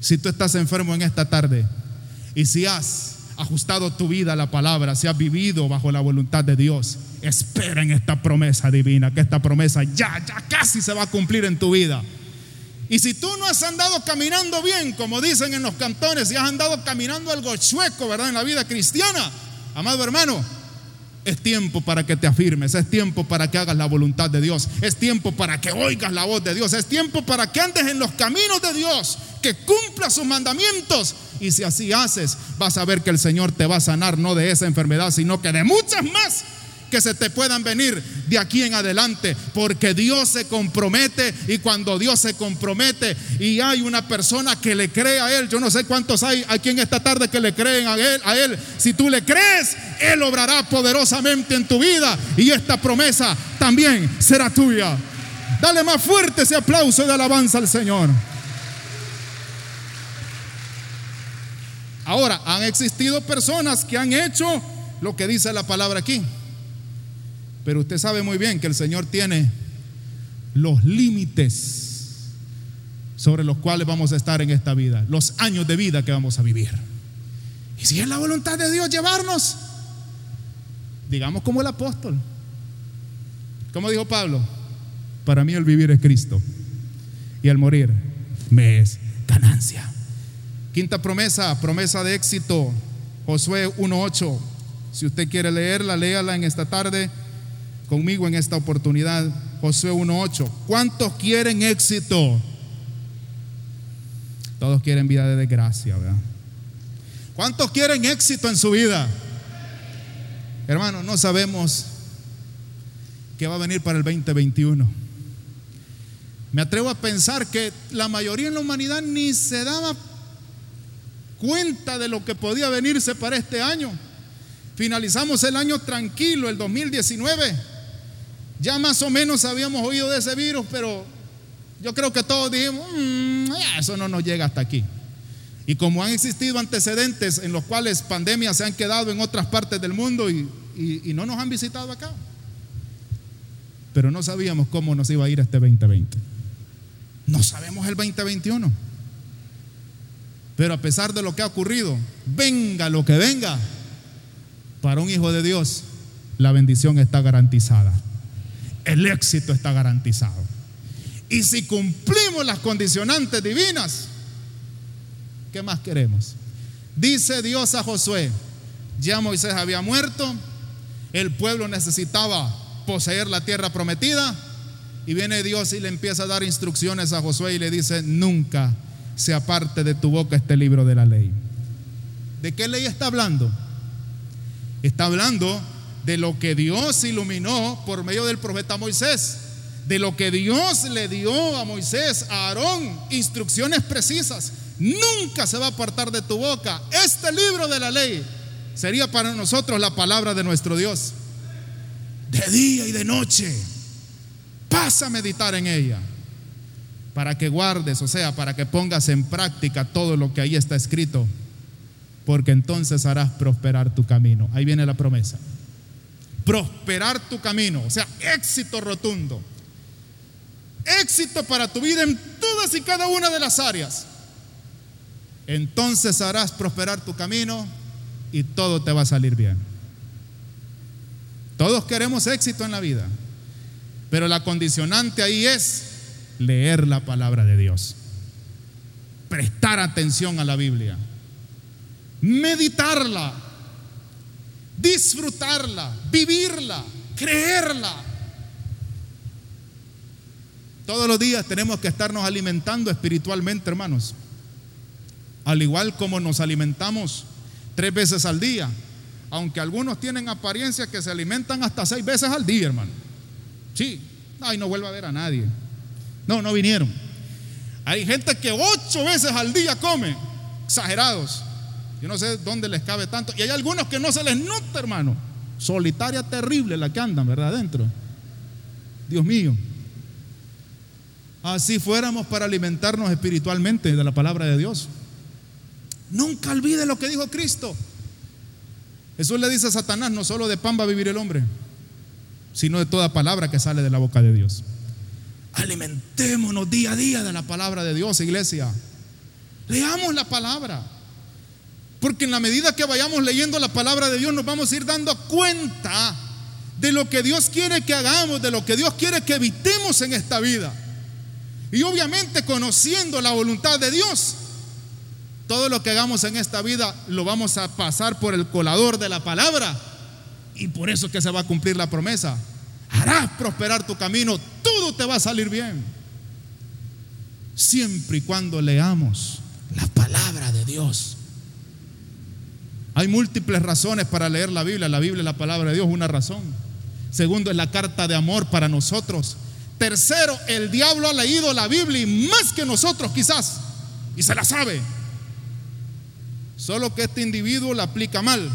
S2: si tú estás enfermo en esta tarde y si has ajustado tu vida a la palabra, si has vivido bajo la voluntad de Dios, espera en esta promesa divina, que esta promesa ya, ya casi se va a cumplir en tu vida. Y si tú no has andado caminando bien, como dicen en los cantones, y has andado caminando algo chueco, ¿verdad? En la vida cristiana, amado hermano, es tiempo para que te afirmes, es tiempo para que hagas la voluntad de Dios, es tiempo para que oigas la voz de Dios, es tiempo para que andes en los caminos de Dios, que cumpla sus mandamientos. Y si así haces, vas a ver que el Señor te va a sanar no de esa enfermedad, sino que de muchas más que se te puedan venir de aquí en adelante, porque Dios se compromete y cuando Dios se compromete y hay una persona que le cree a Él, yo no sé cuántos hay aquí en esta tarde que le creen a Él, a Él, si tú le crees, Él obrará poderosamente en tu vida y esta promesa también será tuya. Dale más fuerte ese aplauso de alabanza al Señor. Ahora, han existido personas que han hecho lo que dice la palabra aquí. Pero usted sabe muy bien que el Señor tiene los límites sobre los cuales vamos a estar en esta vida, los años de vida que vamos a vivir. Y si es la voluntad de Dios llevarnos, digamos como el apóstol, como dijo Pablo, para mí el vivir es Cristo y el morir me es ganancia. Quinta promesa, promesa de éxito, Josué 1.8. Si usted quiere leerla, léala en esta tarde conmigo en esta oportunidad. Josué 1.8. ¿Cuántos quieren éxito? Todos quieren vida de desgracia, ¿verdad? ¿Cuántos quieren éxito en su vida? Hermano, no sabemos qué va a venir para el 2021. Me atrevo a pensar que la mayoría en la humanidad ni se daba cuenta de lo que podía venirse para este año. Finalizamos el año tranquilo, el 2019. Ya más o menos habíamos oído de ese virus, pero yo creo que todos dijimos, mm, eso no nos llega hasta aquí. Y como han existido antecedentes en los cuales pandemias se han quedado en otras partes del mundo y, y no nos han visitado acá. Pero no sabíamos cómo nos iba a ir este 2020. No sabemos el 2021. Pero a pesar de lo que ha ocurrido, venga lo que venga, para un hijo de Dios, la bendición está garantizada. El éxito está garantizado. Y si cumplimos las condicionantes divinas, ¿qué más queremos? Dice Dios a Josué, ya Moisés había muerto, el pueblo necesitaba poseer la tierra prometida, y viene Dios y le empieza a dar instrucciones a Josué y le dice, nunca se aparte de tu boca este libro de la ley. ¿De qué ley está hablando? Está hablando de lo que Dios iluminó por medio del profeta Moisés, de lo que Dios le dio a Moisés, a Aarón, instrucciones precisas. Nunca se va a apartar de tu boca. Este libro de la ley sería para nosotros la palabra de nuestro Dios. De día y de noche. Pasa a meditar en ella para que guardes, o sea, para que pongas en práctica todo lo que ahí está escrito, porque entonces harás prosperar tu camino. Ahí viene la promesa. Prosperar tu camino, o sea, éxito rotundo. Éxito para tu vida en todas y cada una de las áreas. Entonces harás prosperar tu camino y todo te va a salir bien. Todos queremos éxito en la vida, pero la condicionante ahí es leer la palabra de Dios, prestar atención a la Biblia, meditarla, disfrutarla, vivirla, creerla. Todos los días tenemos que estarnos alimentando espiritualmente, hermanos. Al igual como nos alimentamos tres veces al día. Aunque algunos tienen apariencia que se alimentan hasta seis veces al día, hermano. Sí, ay, no vuelva a ver a nadie. No, no vinieron. Hay gente que ocho veces al día come, exagerados. No sé dónde les cabe tanto. Y hay algunos que no se les nota, hermano. Solitaria terrible la que andan, ¿verdad? Adentro. Dios mío. Así fuéramos para alimentarnos espiritualmente de la palabra de Dios. Nunca olvide lo que dijo Cristo. Jesús le dice a Satanás, no solo de pan va a vivir el hombre, sino de toda palabra que sale de la boca de Dios. Alimentémonos día a día de la palabra de Dios, iglesia. Leamos la palabra. Porque en la medida que vayamos leyendo la palabra de Dios nos vamos a ir dando cuenta de lo que Dios quiere que hagamos, de lo que Dios quiere que evitemos en esta vida. Y obviamente conociendo la voluntad de Dios, todo lo que hagamos en esta vida lo vamos a pasar por el colador de la palabra. Y por eso es que se va a cumplir la promesa harás prosperar tu camino, todo te va a salir bien. Siempre y cuando leamos la palabra de Dios. Hay múltiples razones para leer la Biblia. La Biblia es la palabra de Dios, una razón. Segundo, es la carta de amor para nosotros. Tercero, el diablo ha leído la Biblia y más que nosotros quizás, y se la sabe. Solo que este individuo la aplica mal.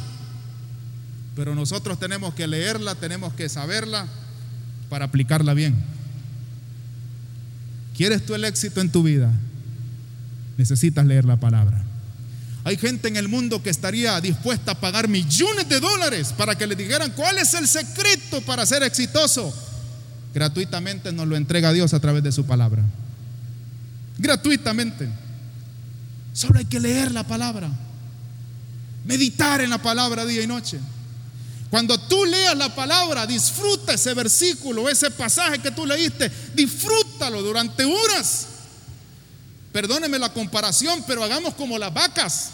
S2: Pero nosotros tenemos que leerla, tenemos que saberla para aplicarla bien. ¿Quieres tú el éxito en tu vida? Necesitas leer la palabra. Hay gente en el mundo que estaría dispuesta a pagar millones de dólares para que le dijeran cuál es el secreto para ser exitoso. Gratuitamente nos lo entrega Dios a través de su palabra. Gratuitamente. Solo hay que leer la palabra. Meditar en la palabra día y noche. Cuando tú leas la palabra, disfruta ese versículo, ese pasaje que tú leíste, disfrútalo durante horas. Perdóneme la comparación, pero hagamos como las vacas.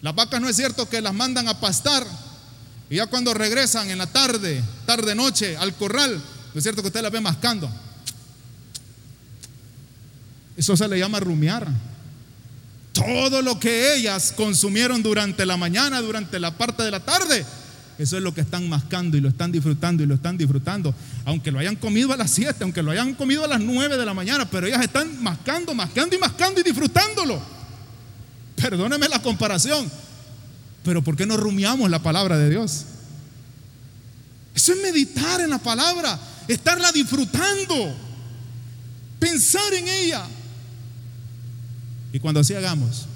S2: Las vacas no es cierto que las mandan a pastar y ya cuando regresan en la tarde, tarde noche al corral, no es cierto que usted las ve mascando. Eso se le llama rumiar. Todo lo que ellas consumieron durante la mañana, durante la parte de la tarde, eso es lo que están mascando y lo están disfrutando y lo están disfrutando. Aunque lo hayan comido a las 7, aunque lo hayan comido a las 9 de la mañana, pero ellas están mascando, mascando y mascando y disfrutándolo. Perdóneme la comparación, pero ¿por qué no rumiamos la palabra de Dios? Eso es meditar en la palabra, estarla disfrutando, pensar en ella. Y cuando así hagamos,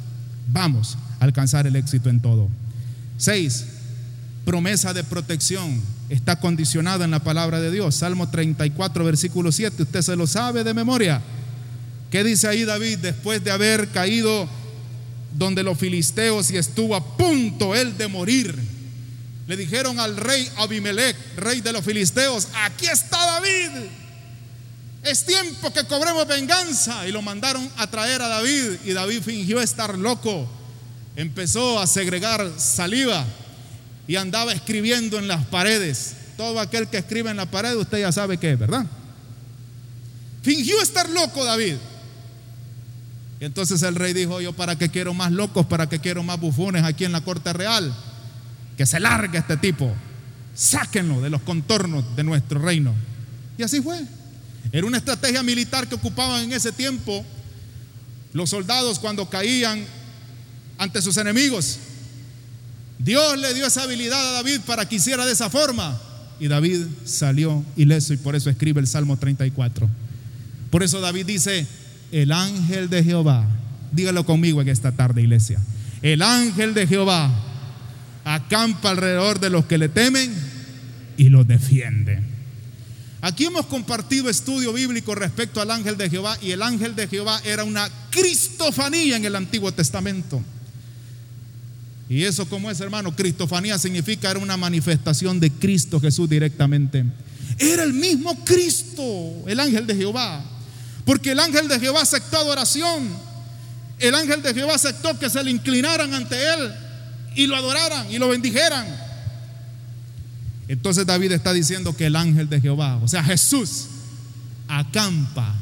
S2: vamos a alcanzar el éxito en todo. Seis, promesa de protección está condicionada en la palabra de Dios. Salmo 34, versículo 7, usted se lo sabe de memoria. ¿Qué dice ahí David después de haber caído donde los filisteos y estuvo a punto él de morir? Le dijeron al rey Abimelech, rey de los filisteos, aquí está David es tiempo que cobremos venganza. Y lo mandaron a traer a David y David fingió estar loco. Empezó a segregar saliva y andaba escribiendo en las paredes. Todo aquel que escribe en la pared, usted ya sabe qué es, ¿verdad? Fingió estar loco David. Y entonces el rey dijo, yo para qué quiero más locos, para qué quiero más bufones aquí en la corte real. Que se largue este tipo. Sáquenlo de los contornos de nuestro reino. Y así fue. Era una estrategia militar que ocupaban en ese tiempo los soldados cuando caían ante sus enemigos. Dios le dio esa habilidad a David para que hiciera de esa forma. Y David salió ileso y por eso escribe el Salmo 34. Por eso David dice, el ángel de Jehová, dígalo conmigo en esta tarde iglesia, el ángel de Jehová acampa alrededor de los que le temen y los defiende. Aquí hemos compartido estudio bíblico respecto al ángel de Jehová y el ángel de Jehová era una cristofanía en el Antiguo Testamento. Y eso como es, hermano, cristofanía significa era una manifestación de Cristo Jesús directamente. Era el mismo Cristo, el ángel de Jehová. Porque el ángel de Jehová aceptó adoración. El ángel de Jehová aceptó que se le inclinaran ante él y lo adoraran y lo bendijeran. Entonces David está diciendo que el ángel de Jehová, o sea, Jesús, acampa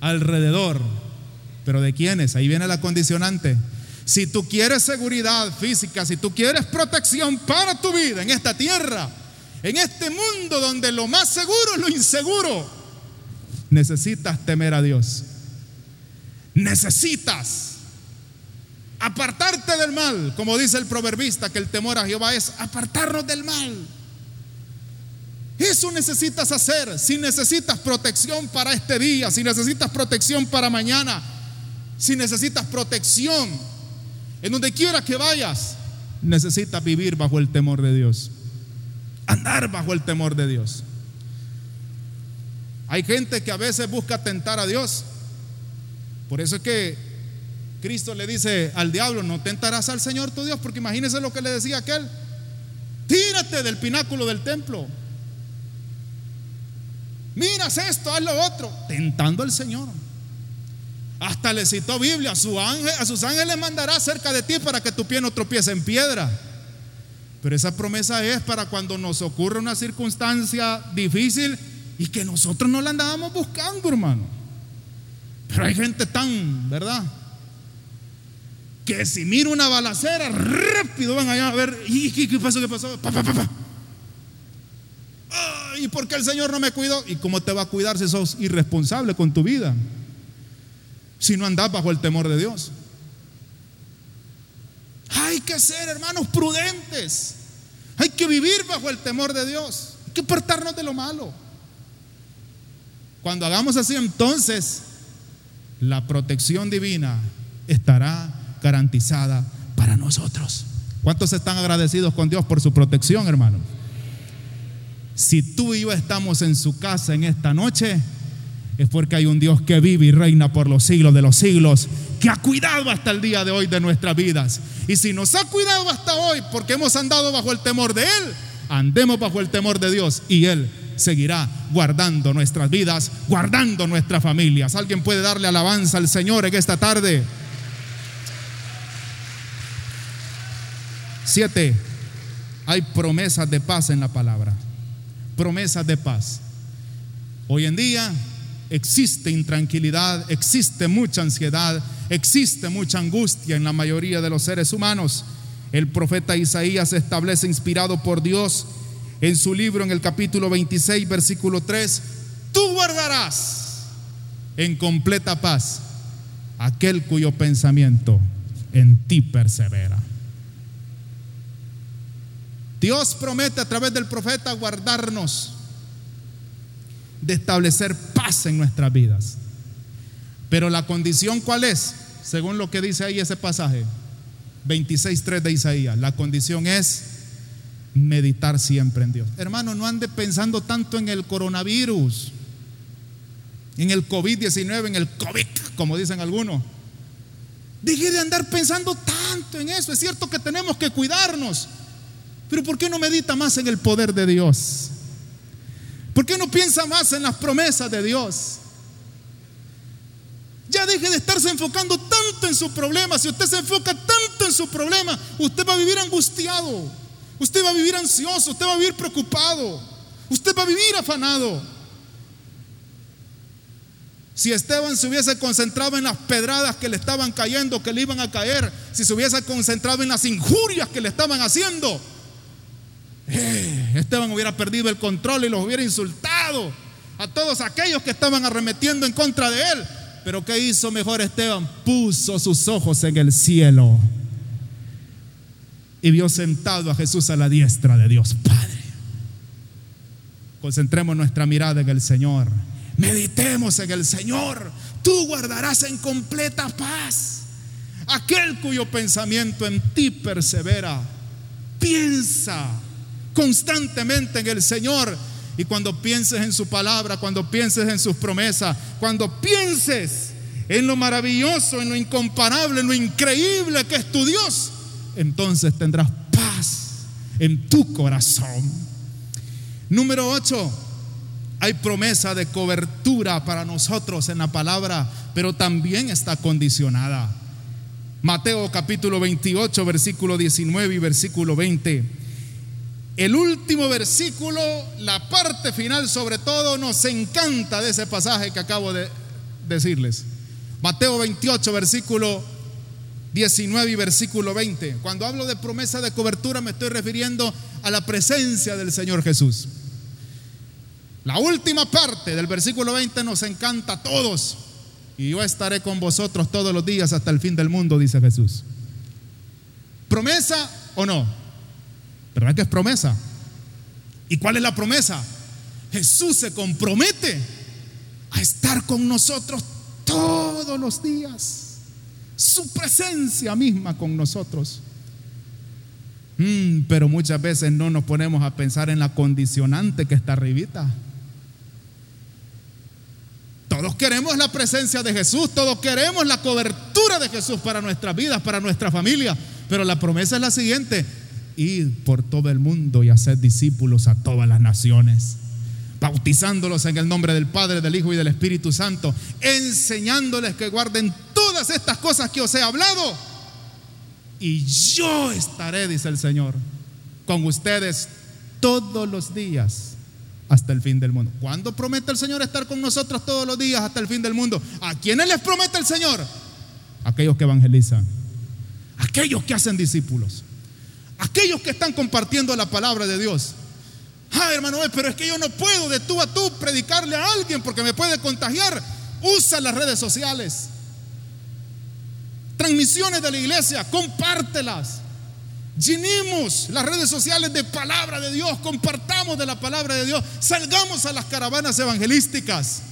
S2: alrededor. Pero ¿de quiénes? Ahí viene la condicionante. Si tú quieres seguridad física, si tú quieres protección para tu vida en esta tierra, en este mundo donde lo más seguro es lo inseguro, necesitas temer a Dios. Necesitas apartarte del mal, como dice el proverbista, que el temor a Jehová es apartarnos del mal. Eso necesitas hacer. Si necesitas protección para este día, si necesitas protección para mañana, si necesitas protección en donde quiera que vayas, necesitas vivir bajo el temor de Dios. Andar bajo el temor de Dios. Hay gente que a veces busca tentar a Dios. Por eso es que Cristo le dice al diablo, no tentarás al Señor tu Dios, porque imagínese lo que le decía aquel. Tírate del pináculo del templo miras esto, haz lo otro, tentando al Señor. Hasta le citó Biblia, a, su ángel, a sus ángeles mandará cerca de ti para que tu pie no tropiece en piedra. Pero esa promesa es para cuando nos ocurra una circunstancia difícil y que nosotros no la andábamos buscando, hermano. Pero hay gente tan, ¿verdad? Que si mira una balacera, rápido van allá a ver, ¿y qué, pasó? ¿Qué pasó? Pa, pa, pa, ¿Y por qué el Señor no me cuidó? ¿Y cómo te va a cuidar si sos irresponsable con tu vida? Si no andas bajo el temor de Dios. Hay que ser, hermanos, prudentes. Hay que vivir bajo el temor de Dios. Hay que apartarnos de lo malo. Cuando hagamos así, entonces la protección divina estará garantizada para nosotros. ¿Cuántos están agradecidos con Dios por su protección, hermano? Si tú y yo estamos en su casa en esta noche, es porque hay un Dios que vive y reina por los siglos de los siglos, que ha cuidado hasta el día de hoy de nuestras vidas. Y si nos ha cuidado hasta hoy porque hemos andado bajo el temor de Él, andemos bajo el temor de Dios y Él seguirá guardando nuestras vidas, guardando nuestras familias. ¿Alguien puede darle alabanza al Señor en esta tarde? Siete, hay promesas de paz en la palabra. Promesas de paz. Hoy en día existe intranquilidad, existe mucha ansiedad, existe mucha angustia en la mayoría de los seres humanos. El profeta Isaías establece, inspirado por Dios, en su libro en el capítulo 26, versículo 3, tú guardarás en completa paz aquel cuyo pensamiento en ti persevera. Dios promete a través del profeta guardarnos de establecer paz en nuestras vidas. Pero la condición cuál es? Según lo que dice ahí ese pasaje, 26.3 de Isaías, la condición es meditar siempre en Dios. Hermano, no ande pensando tanto en el coronavirus, en el COVID-19, en el COVID, como dicen algunos. Deje de andar pensando tanto en eso. Es cierto que tenemos que cuidarnos, pero ¿por qué no medita más en el poder de Dios? ¿Por qué no piensa más en las promesas de Dios? Ya deje de estarse enfocando tanto en su problema. Si usted se enfoca tanto en su problema, usted va a vivir angustiado. Usted va a vivir ansioso, usted va a vivir preocupado, usted va a vivir afanado. Si Esteban se hubiese concentrado en las pedradas que le estaban cayendo, que le iban a caer, si se hubiese concentrado en las injurias que le estaban haciendo, eh, Esteban hubiera perdido el control y los hubiera insultado a todos aquellos que estaban arremetiendo en contra de él. Pero ¿qué hizo mejor Esteban? Puso sus ojos en el cielo y vio sentado a Jesús a la diestra de Dios Padre. Concentremos nuestra mirada en el Señor. Meditemos en el Señor. Tú guardarás en completa paz aquel cuyo pensamiento en ti persevera. Piensa constantemente en el Señor. Y cuando pienses en su palabra, cuando pienses en sus promesas, cuando pienses en lo maravilloso, en lo incomparable, en lo increíble que es tu Dios, entonces tendrás paz en tu corazón. Número 8, hay promesa de cobertura para nosotros en la palabra, pero también está condicionada. Mateo capítulo 28, versículo 19 y versículo 20. El último versículo, la parte final sobre todo, nos encanta de ese pasaje que acabo de decirles. Mateo 28, versículo 19 y versículo 20. Cuando hablo de promesa de cobertura me estoy refiriendo a la presencia del Señor Jesús. La última parte del versículo 20 nos encanta a todos. Y yo estaré con vosotros todos los días hasta el fin del mundo, dice Jesús. ¿Promesa o no? ¿Verdad que es promesa? ¿Y cuál es la promesa? Jesús se compromete a estar con nosotros todos los días su presencia misma con nosotros. Mm, pero muchas veces no nos ponemos a pensar en la condicionante que está arribita. Todos queremos la presencia de Jesús, todos queremos la cobertura de Jesús para nuestras vidas, para nuestra familia. Pero la promesa es la siguiente, ir por todo el mundo y hacer discípulos a todas las naciones bautizándolos en el nombre del Padre, del Hijo y del Espíritu Santo, enseñándoles que guarden todas estas cosas que os he hablado. Y yo estaré, dice el Señor, con ustedes todos los días hasta el fin del mundo. ¿Cuándo promete el Señor estar con nosotros todos los días hasta el fin del mundo? ¿A quiénes les promete el Señor? Aquellos que evangelizan, aquellos que hacen discípulos, aquellos que están compartiendo la palabra de Dios. Ah, hermano, pero es que yo no puedo de tú a tú predicarle a alguien porque me puede contagiar. Usa las redes sociales. Transmisiones de la iglesia, compártelas. Llenemos las redes sociales de palabra de Dios, compartamos de la palabra de Dios, salgamos a las caravanas evangelísticas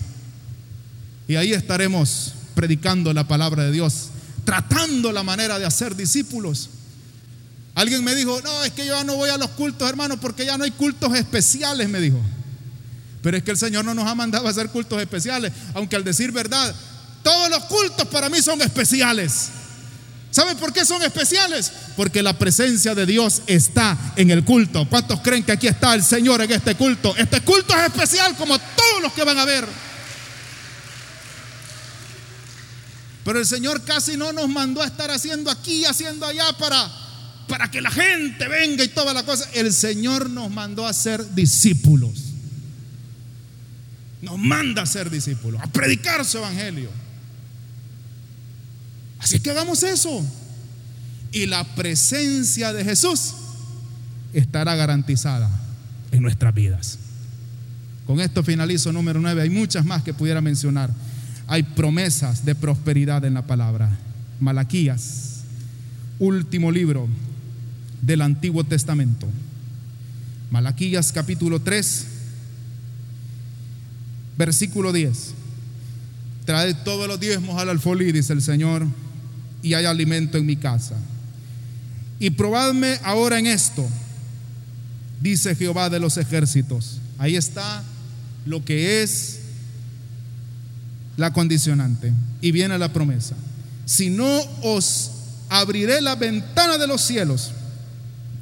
S2: y ahí estaremos predicando la palabra de Dios, tratando la manera de hacer discípulos. Alguien me dijo, no, es que yo ya no voy a los cultos, hermano, porque ya no hay cultos especiales, me dijo. Pero es que el Señor no nos ha mandado a hacer cultos especiales, aunque al decir verdad, todos los cultos para mí son especiales. ¿Saben por qué son especiales? Porque la presencia de Dios está en el culto. ¿Cuántos creen que aquí está el Señor en este culto? Este culto es especial como todos los que van a ver. Pero el Señor casi no nos mandó a estar haciendo aquí, haciendo allá para, para que la gente venga y toda la cosa. El Señor nos mandó a ser discípulos. Nos manda a ser discípulos, a predicar su evangelio. Así que hagamos eso. Y la presencia de Jesús estará garantizada en nuestras vidas. Con esto finalizo número 9. Hay muchas más que pudiera mencionar. Hay promesas de prosperidad en la palabra. Malaquías, último libro del Antiguo Testamento. Malaquías capítulo 3, versículo 10. Trae todos los diezmos al alfolí, dice el Señor y hay alimento en mi casa. Y probadme ahora en esto, dice Jehová de los ejércitos. Ahí está lo que es la condicionante. Y viene la promesa. Si no os abriré la ventana de los cielos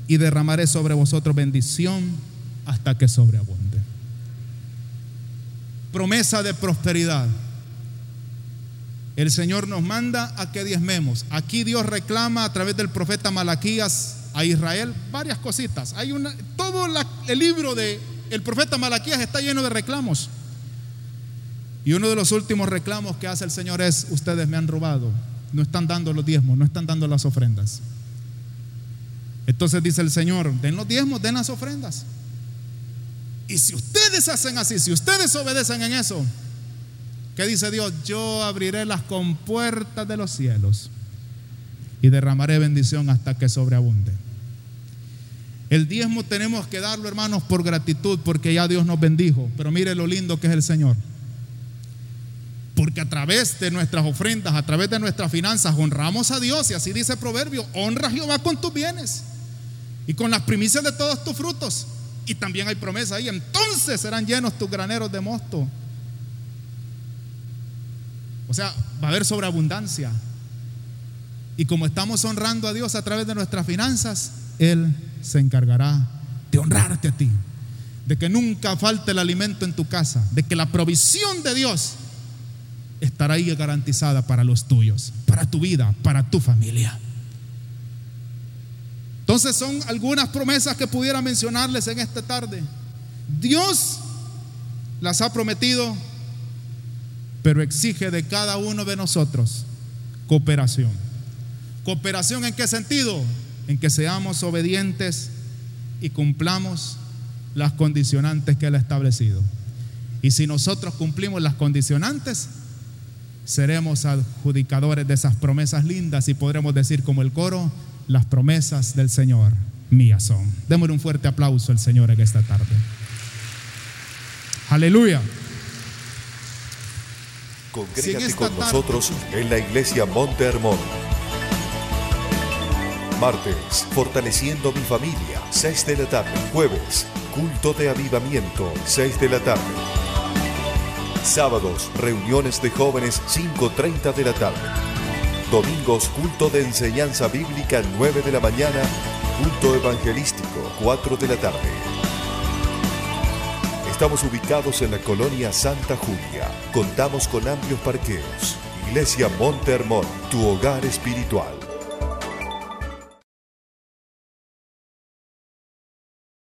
S2: y derramaré sobre vosotros bendición hasta que sobreabunde. Promesa de prosperidad el Señor nos manda a que diezmemos. Aquí Dios reclama a través del profeta Malaquías a Israel varias cositas. Hay una, todo el libro de el profeta Malaquías está lleno de reclamos. Y uno de los últimos reclamos que hace el Señor es, ustedes me han robado, no están dando los diezmos, no están dando las ofrendas. Entonces dice el Señor, den los diezmos, den las ofrendas. Y si ustedes hacen así, si ustedes obedecen en eso, ¿Qué dice Dios? Yo abriré las compuertas de los cielos y derramaré bendición hasta que sobreabunde. El diezmo tenemos que darlo, hermanos, por gratitud, porque ya Dios nos bendijo. Pero mire lo lindo que es el Señor. Porque a través de nuestras ofrendas, a través de nuestras finanzas, honramos a Dios. Y así dice el proverbio, honra a Jehová con tus bienes y con las primicias de todos tus frutos. Y también hay promesa ahí. Entonces serán llenos tus graneros de mosto o sea, va a haber sobreabundancia. Y como estamos honrando a Dios a través de nuestras finanzas, Él se encargará de honrarte a ti. De que nunca falte el alimento en tu casa. De que la provisión de Dios estará ahí garantizada para los tuyos, para tu vida, para tu familia. Entonces son algunas promesas que pudiera mencionarles en esta tarde. Dios las ha prometido pero exige de cada uno de nosotros cooperación. ¿Cooperación en qué sentido? En que seamos obedientes y cumplamos las condicionantes que Él ha establecido. Y si nosotros cumplimos las condicionantes, seremos adjudicadores de esas promesas lindas y podremos decir como el coro, las promesas del Señor mías son. Démosle un fuerte aplauso al Señor en esta tarde. Aleluya.
S1: Congrégate con nosotros en la iglesia Monte Hermón. Martes, fortaleciendo mi familia, 6 de la tarde. Jueves, culto de avivamiento, 6 de la tarde. Sábados, reuniones de jóvenes, 5.30 de la tarde. Domingos, culto de enseñanza bíblica, 9 de la mañana. Culto evangelístico, 4 de la tarde. Estamos ubicados en la colonia Santa Julia. Contamos con amplios parqueos. Iglesia Monte Hermón, tu hogar espiritual.